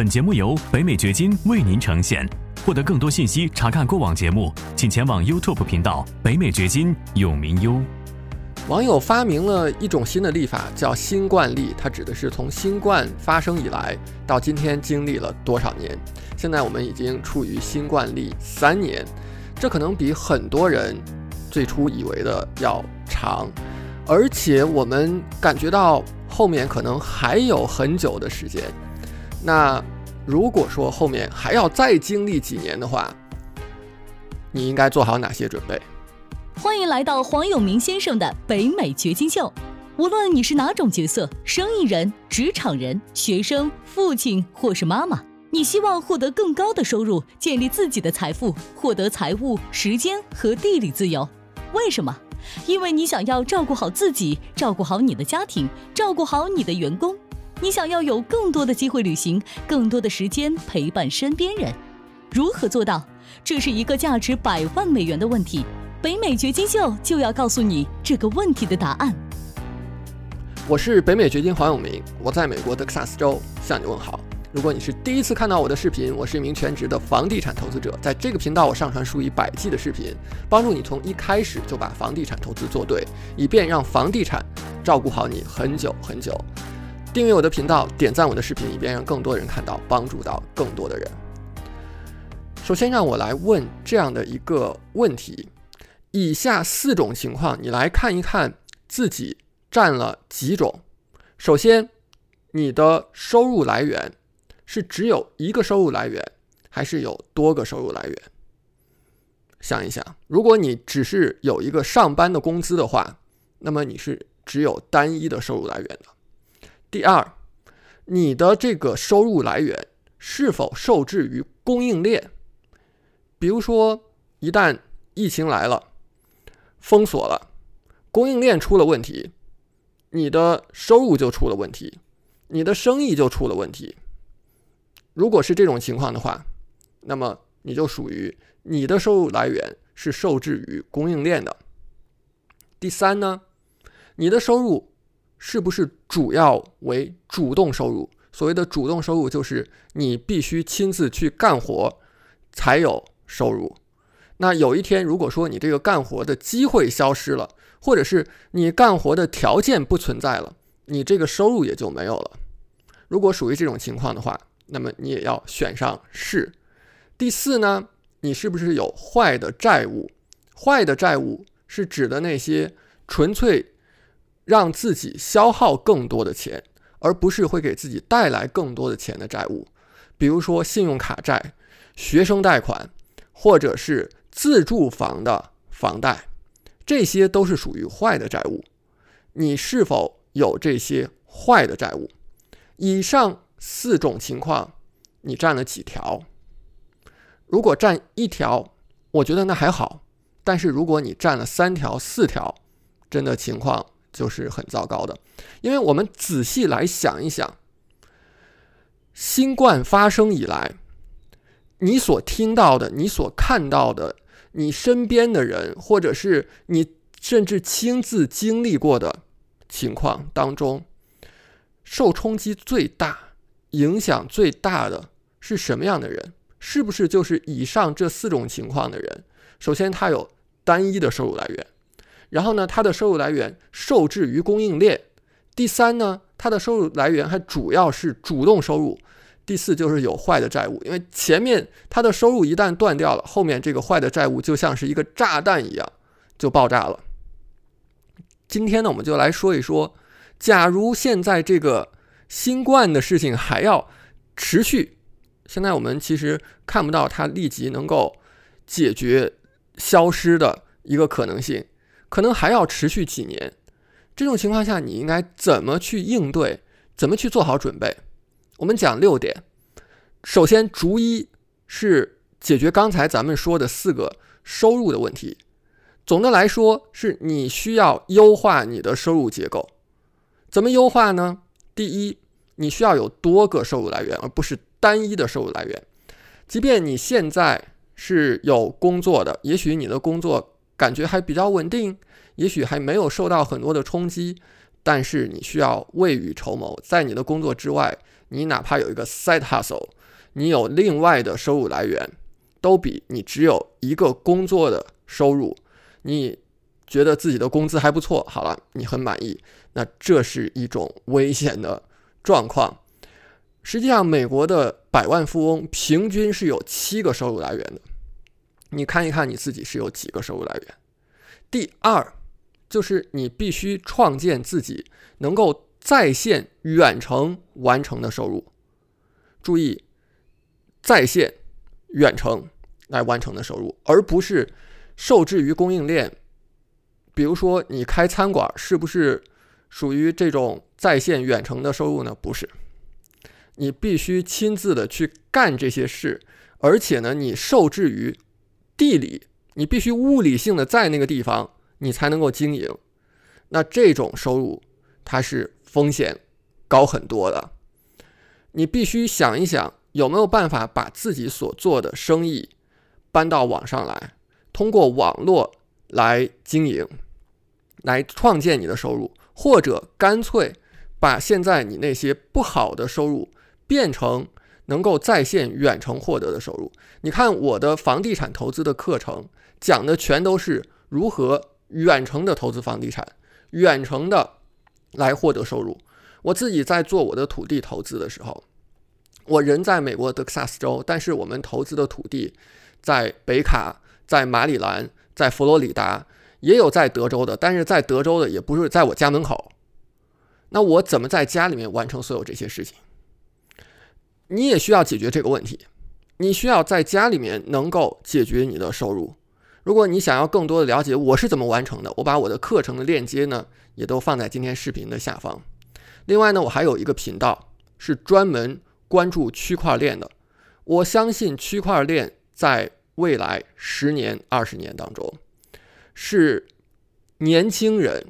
本节目由北美掘金为您呈现。获得更多信息，查看过往节目，请前往 YouTube 频道“北美掘金永明优”。网友发明了一种新的历法，叫“新冠历”，它指的是从新冠发生以来到今天经历了多少年。现在我们已经处于新冠历三年，这可能比很多人最初以为的要长，而且我们感觉到后面可能还有很久的时间。那如果说后面还要再经历几年的话，你应该做好哪些准备？欢迎来到黄永明先生的北美掘金秀。无论你是哪种角色，生意人、职场人、学生、父亲或是妈妈。你希望获得更高的收入，建立自己的财富，获得财务、时间和地理自由。为什么？因为你想要照顾好自己，照顾好你的家庭，照顾好你的员工。你想要有更多的机会旅行，更多的时间陪伴身边人。如何做到？这是一个价值百万美元的问题。北美掘金秀就要告诉你这个问题的答案。我是北美掘金黄永明，我在美国德克萨斯州向你问好。如果你是第一次看到我的视频，我是一名全职的房地产投资者，在这个频道我上传数以百计的视频，帮助你从一开始就把房地产投资做对，以便让房地产照顾好你很久很久。订阅我的频道，点赞我的视频，以便让更多人看到，帮助到更多的人。首先，让我来问这样的一个问题：以下四种情况，你来看一看自己占了几种。首先，你的收入来源。是只有一个收入来源，还是有多个收入来源？想一想，如果你只是有一个上班的工资的话，那么你是只有单一的收入来源的。第二，你的这个收入来源是否受制于供应链？比如说，一旦疫情来了，封锁了，供应链出了问题，你的收入就出了问题，你的生意就出了问题。如果是这种情况的话，那么你就属于你的收入来源是受制于供应链的。第三呢，你的收入是不是主要为主动收入？所谓的主动收入就是你必须亲自去干活才有收入。那有一天如果说你这个干活的机会消失了，或者是你干活的条件不存在了，你这个收入也就没有了。如果属于这种情况的话，那么你也要选上是。第四呢，你是不是有坏的债务？坏的债务是指的那些纯粹让自己消耗更多的钱，而不是会给自己带来更多的钱的债务。比如说信用卡债、学生贷款，或者是自住房的房贷，这些都是属于坏的债务。你是否有这些坏的债务？以上。四种情况，你占了几条？如果占一条，我觉得那还好；但是如果你占了三条、四条，真的情况就是很糟糕的。因为我们仔细来想一想，新冠发生以来，你所听到的、你所看到的、你身边的人，或者是你甚至亲自经历过的情况当中，受冲击最大。影响最大的是什么样的人？是不是就是以上这四种情况的人？首先，他有单一的收入来源；然后呢，他的收入来源受制于供应链；第三呢，他的收入来源还主要是主动收入；第四就是有坏的债务。因为前面他的收入一旦断掉了，后面这个坏的债务就像是一个炸弹一样就爆炸了。今天呢，我们就来说一说，假如现在这个。新冠的事情还要持续，现在我们其实看不到它立即能够解决消失的一个可能性，可能还要持续几年。这种情况下，你应该怎么去应对？怎么去做好准备？我们讲六点。首先，逐一是解决刚才咱们说的四个收入的问题。总的来说，是你需要优化你的收入结构。怎么优化呢？第一，你需要有多个收入来源，而不是单一的收入来源。即便你现在是有工作的，也许你的工作感觉还比较稳定，也许还没有受到很多的冲击，但是你需要未雨绸缪，在你的工作之外，你哪怕有一个 side hustle，你有另外的收入来源，都比你只有一个工作的收入，你觉得自己的工资还不错，好了，你很满意，那这是一种危险的状况。实际上，美国的百万富翁平均是有七个收入来源的。你看一看你自己是有几个收入来源。第二，就是你必须创建自己能够在线远程完成的收入。注意，在线远程来完成的收入，而不是受制于供应链。比如说，你开餐馆，是不是属于这种在线远程的收入呢？不是。你必须亲自的去干这些事，而且呢，你受制于地理，你必须物理性的在那个地方，你才能够经营。那这种收入它是风险高很多的。你必须想一想，有没有办法把自己所做的生意搬到网上来，通过网络来经营，来创建你的收入，或者干脆把现在你那些不好的收入。变成能够在线远程获得的收入。你看我的房地产投资的课程讲的全都是如何远程的投资房地产，远程的来获得收入。我自己在做我的土地投资的时候，我人在美国德克萨斯州，但是我们投资的土地在北卡、在马里兰、在佛罗里达，也有在德州的，但是在德州的也不是在我家门口。那我怎么在家里面完成所有这些事情？你也需要解决这个问题，你需要在家里面能够解决你的收入。如果你想要更多的了解我是怎么完成的，我把我的课程的链接呢也都放在今天视频的下方。另外呢，我还有一个频道是专门关注区块链的。我相信区块链在未来十年、二十年当中是年轻人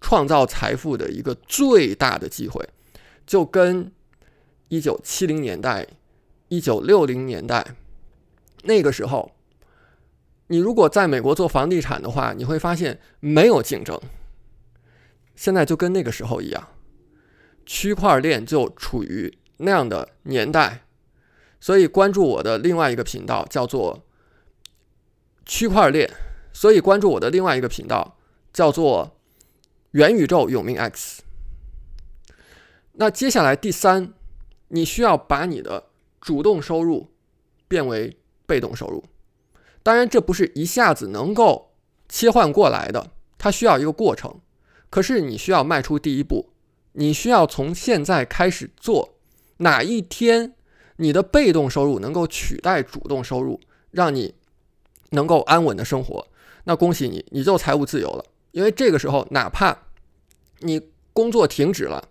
创造财富的一个最大的机会，就跟。一九七零年代，一九六零年代，那个时候，你如果在美国做房地产的话，你会发现没有竞争。现在就跟那个时候一样，区块链就处于那样的年代，所以关注我的另外一个频道叫做区块链，所以关注我的另外一个频道叫做元宇宙永命 X。那接下来第三。你需要把你的主动收入变为被动收入，当然这不是一下子能够切换过来的，它需要一个过程。可是你需要迈出第一步，你需要从现在开始做。哪一天你的被动收入能够取代主动收入，让你能够安稳的生活，那恭喜你，你就财务自由了。因为这个时候，哪怕你工作停止了，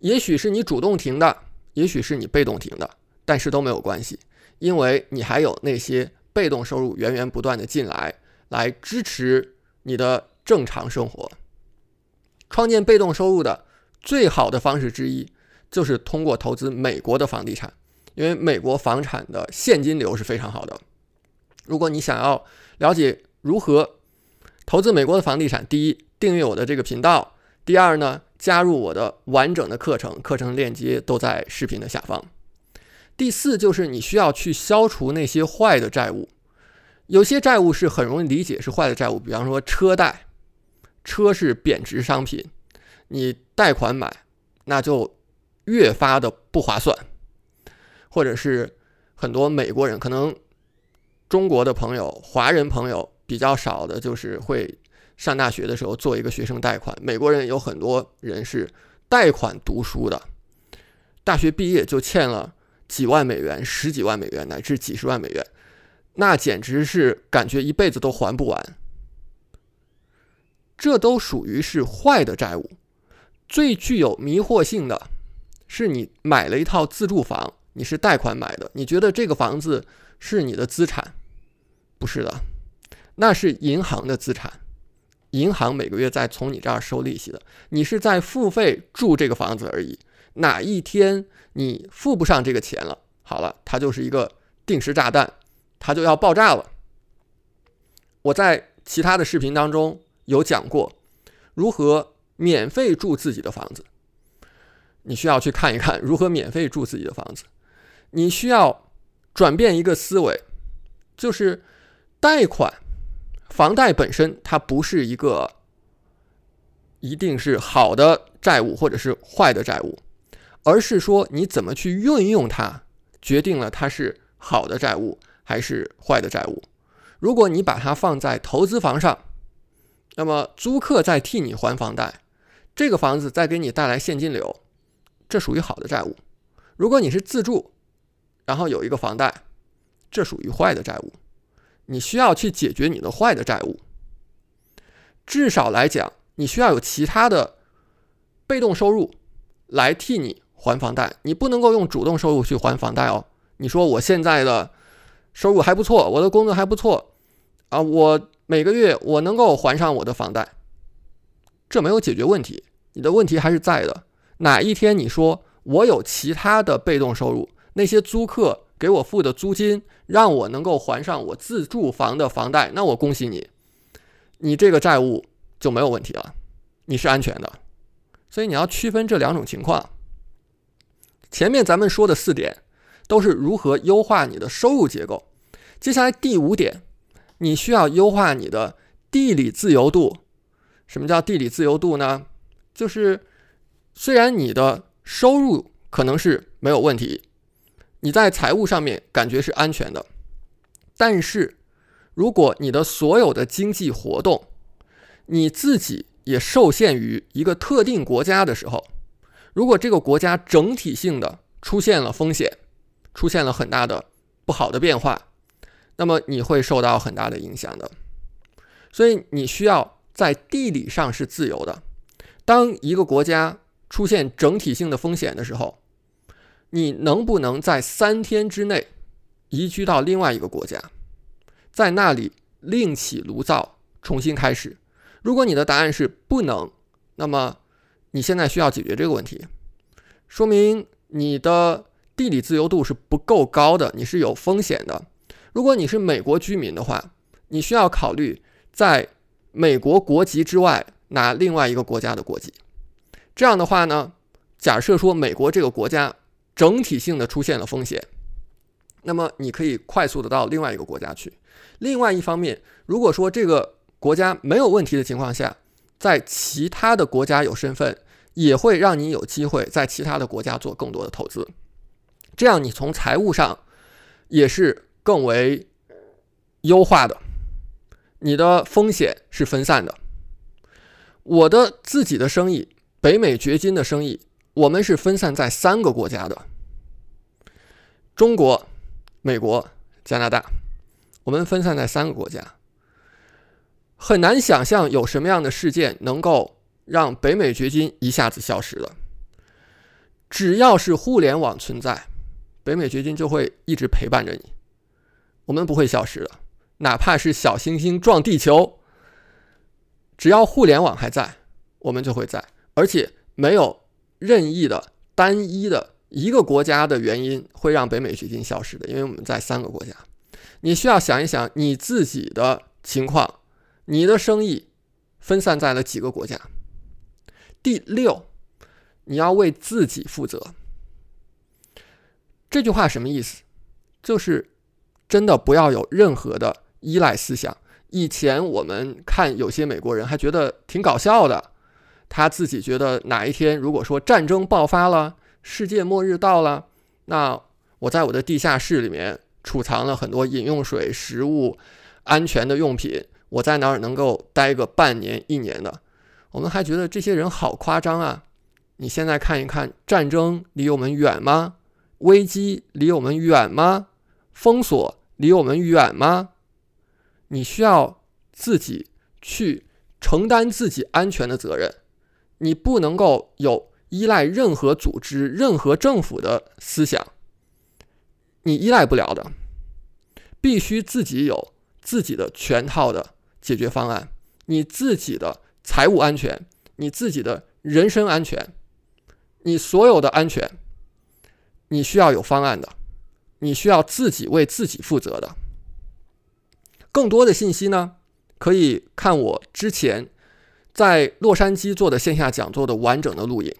也许是你主动停的。也许是你被动停的，但是都没有关系，因为你还有那些被动收入源源不断的进来，来支持你的正常生活。创建被动收入的最好的方式之一，就是通过投资美国的房地产，因为美国房产的现金流是非常好的。如果你想要了解如何投资美国的房地产，第一，订阅我的这个频道；第二呢？加入我的完整的课程，课程链接都在视频的下方。第四就是你需要去消除那些坏的债务，有些债务是很容易理解是坏的债务，比方说车贷，车是贬值商品，你贷款买那就越发的不划算，或者是很多美国人可能中国的朋友、华人朋友比较少的，就是会。上大学的时候做一个学生贷款，美国人有很多人是贷款读书的，大学毕业就欠了几万美元、十几万美元乃至几十万美元，那简直是感觉一辈子都还不完。这都属于是坏的债务。最具有迷惑性的是，你买了一套自住房，你是贷款买的，你觉得这个房子是你的资产，不是的，那是银行的资产。银行每个月在从你这儿收利息的，你是在付费住这个房子而已。哪一天你付不上这个钱了，好了，它就是一个定时炸弹，它就要爆炸了。我在其他的视频当中有讲过如何免费住自己的房子。你需要去看一看 如何免费住自己的房子。你需要转变一个思维，就是贷款、房贷本身它不是一个一定是好的债务或者是坏的债务，而是说你怎么去运用它，决定了它是好的债务还是坏的债务。如果你把它放在投资房上，那么租客在替你还房贷，这个房子再给你带来现金流，这属于好的债务。如果你是自住，然后有一个房贷，这属于坏的债务。你需要去解决你的坏的债务。至少来讲，你需要有其他的被动收入来替你还房贷。你不能够用主动收入去还房贷哦。你说我现在的收入还不错，我的工作还不错啊，我每个月我能够还上我的房贷，这没有解决问题，你的问题还是在的。哪一天你说我有其他的被动收入？那些租客给我付的租金，让我能够还上我自住房的房贷，那我恭喜你，你这个债务就没有问题了，你是安全的。所以你要区分这两种情况。前面咱们说的四点都是如何优化你的收入结构，接下来第五点，你需要优化你的地理自由度。什么叫地理自由度呢？就是虽然你的收入可能是没有问题。你在财务上面感觉是安全的，但是如果你的所有的经济活动，你自己也受限于一个特定国家的时候，如果这个国家整体性的出现了风险，出现了很大的不好的变化，那么你会受到很大的影响的。所以你需要在地理上是自由的。当一个国家出现整体性的风险的时候，你能不能在三天之内移居到另外一个国家，在那里另起炉灶，重新开始？如果你的答案是不能，那么你现在需要解决这个问题，说明你的地理自由度是不够高的，你是有风险的。如果你是美国居民的话，你需要考虑在美国国籍之外拿另外一个国家的国籍。这样的话呢，假设说美国这个国家。整体性的出现了风险，那么你可以快速的到另外一个国家去。另外一方面，如果说这个国家没有问题的情况下，在其他的国家有身份，也会让你有机会在其他的国家做更多的投资。这样你从财务上也是更为优化的，你的风险是分散的。我的自己的生意，北美掘金的生意。我们是分散在三个国家的：中国、美国、加拿大。我们分散在三个国家，很难想象有什么样的事件能够让北美掘金一下子消失了。只要是互联网存在，北美掘金就会一直陪伴着你。我们不会消失的，哪怕是小行星撞地球，只要互联网还在，我们就会在，而且没有。任意的、单一的一个国家的原因会让北美掘金消失的，因为我们在三个国家。你需要想一想你自己的情况，你的生意分散在了几个国家。第六，你要为自己负责。这句话什么意思？就是真的不要有任何的依赖思想。以前我们看有些美国人还觉得挺搞笑的。他自己觉得哪一天如果说战争爆发了，世界末日到了，那我在我的地下室里面储藏了很多饮用水、食物、安全的用品，我在哪儿能够待个半年、一年的？我们还觉得这些人好夸张啊！你现在看一看，战争离我们远吗？危机离我们远吗？封锁离我们远吗？你需要自己去承担自己安全的责任。你不能够有依赖任何组织、任何政府的思想，你依赖不了的。必须自己有自己的全套的解决方案，你自己的财务安全，你自己的人身安全，你所有的安全，你需要有方案的，你需要自己为自己负责的。更多的信息呢，可以看我之前。在洛杉矶做的线下讲座的完整的录影，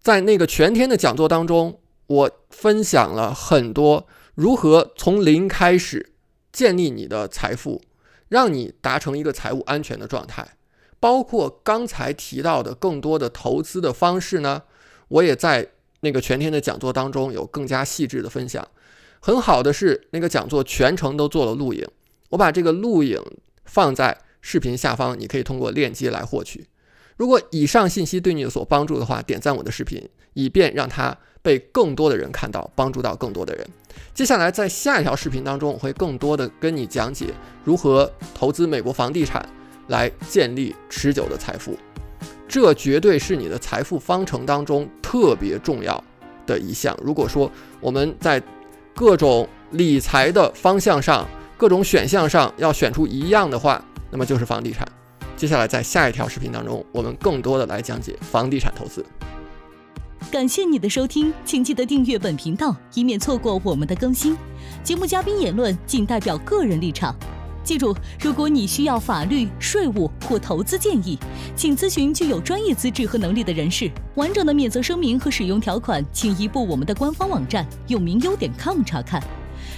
在那个全天的讲座当中，我分享了很多如何从零开始建立你的财富，让你达成一个财务安全的状态。包括刚才提到的更多的投资的方式呢，我也在那个全天的讲座当中有更加细致的分享。很好的是，那个讲座全程都做了录影，我把这个录影放在视频下方，你可以通过链接来获取。如果以上信息对你有所帮助的话，点赞我的视频，以便让它被更多的人看到，帮助到更多的人。接下来在下一条视频当中，我会更多的跟你讲解如何投资美国房地产。来建立持久的财富，这绝对是你的财富方程当中特别重要的一项。如果说我们在各种理财的方向上、各种选项上要选出一样的话，那么就是房地产。接下来在下一条视频当中，我们更多的来讲解房地产投资。感谢你的收听，请记得订阅本频道，以免错过我们的更新。节目嘉宾言论仅代表个人立场。记住，如果你需要法律、税务或投资建议，请咨询具有专业资质和能力的人士。完整的免责声明和使用条款，请移步我们的官方网站永明优点 com 查看。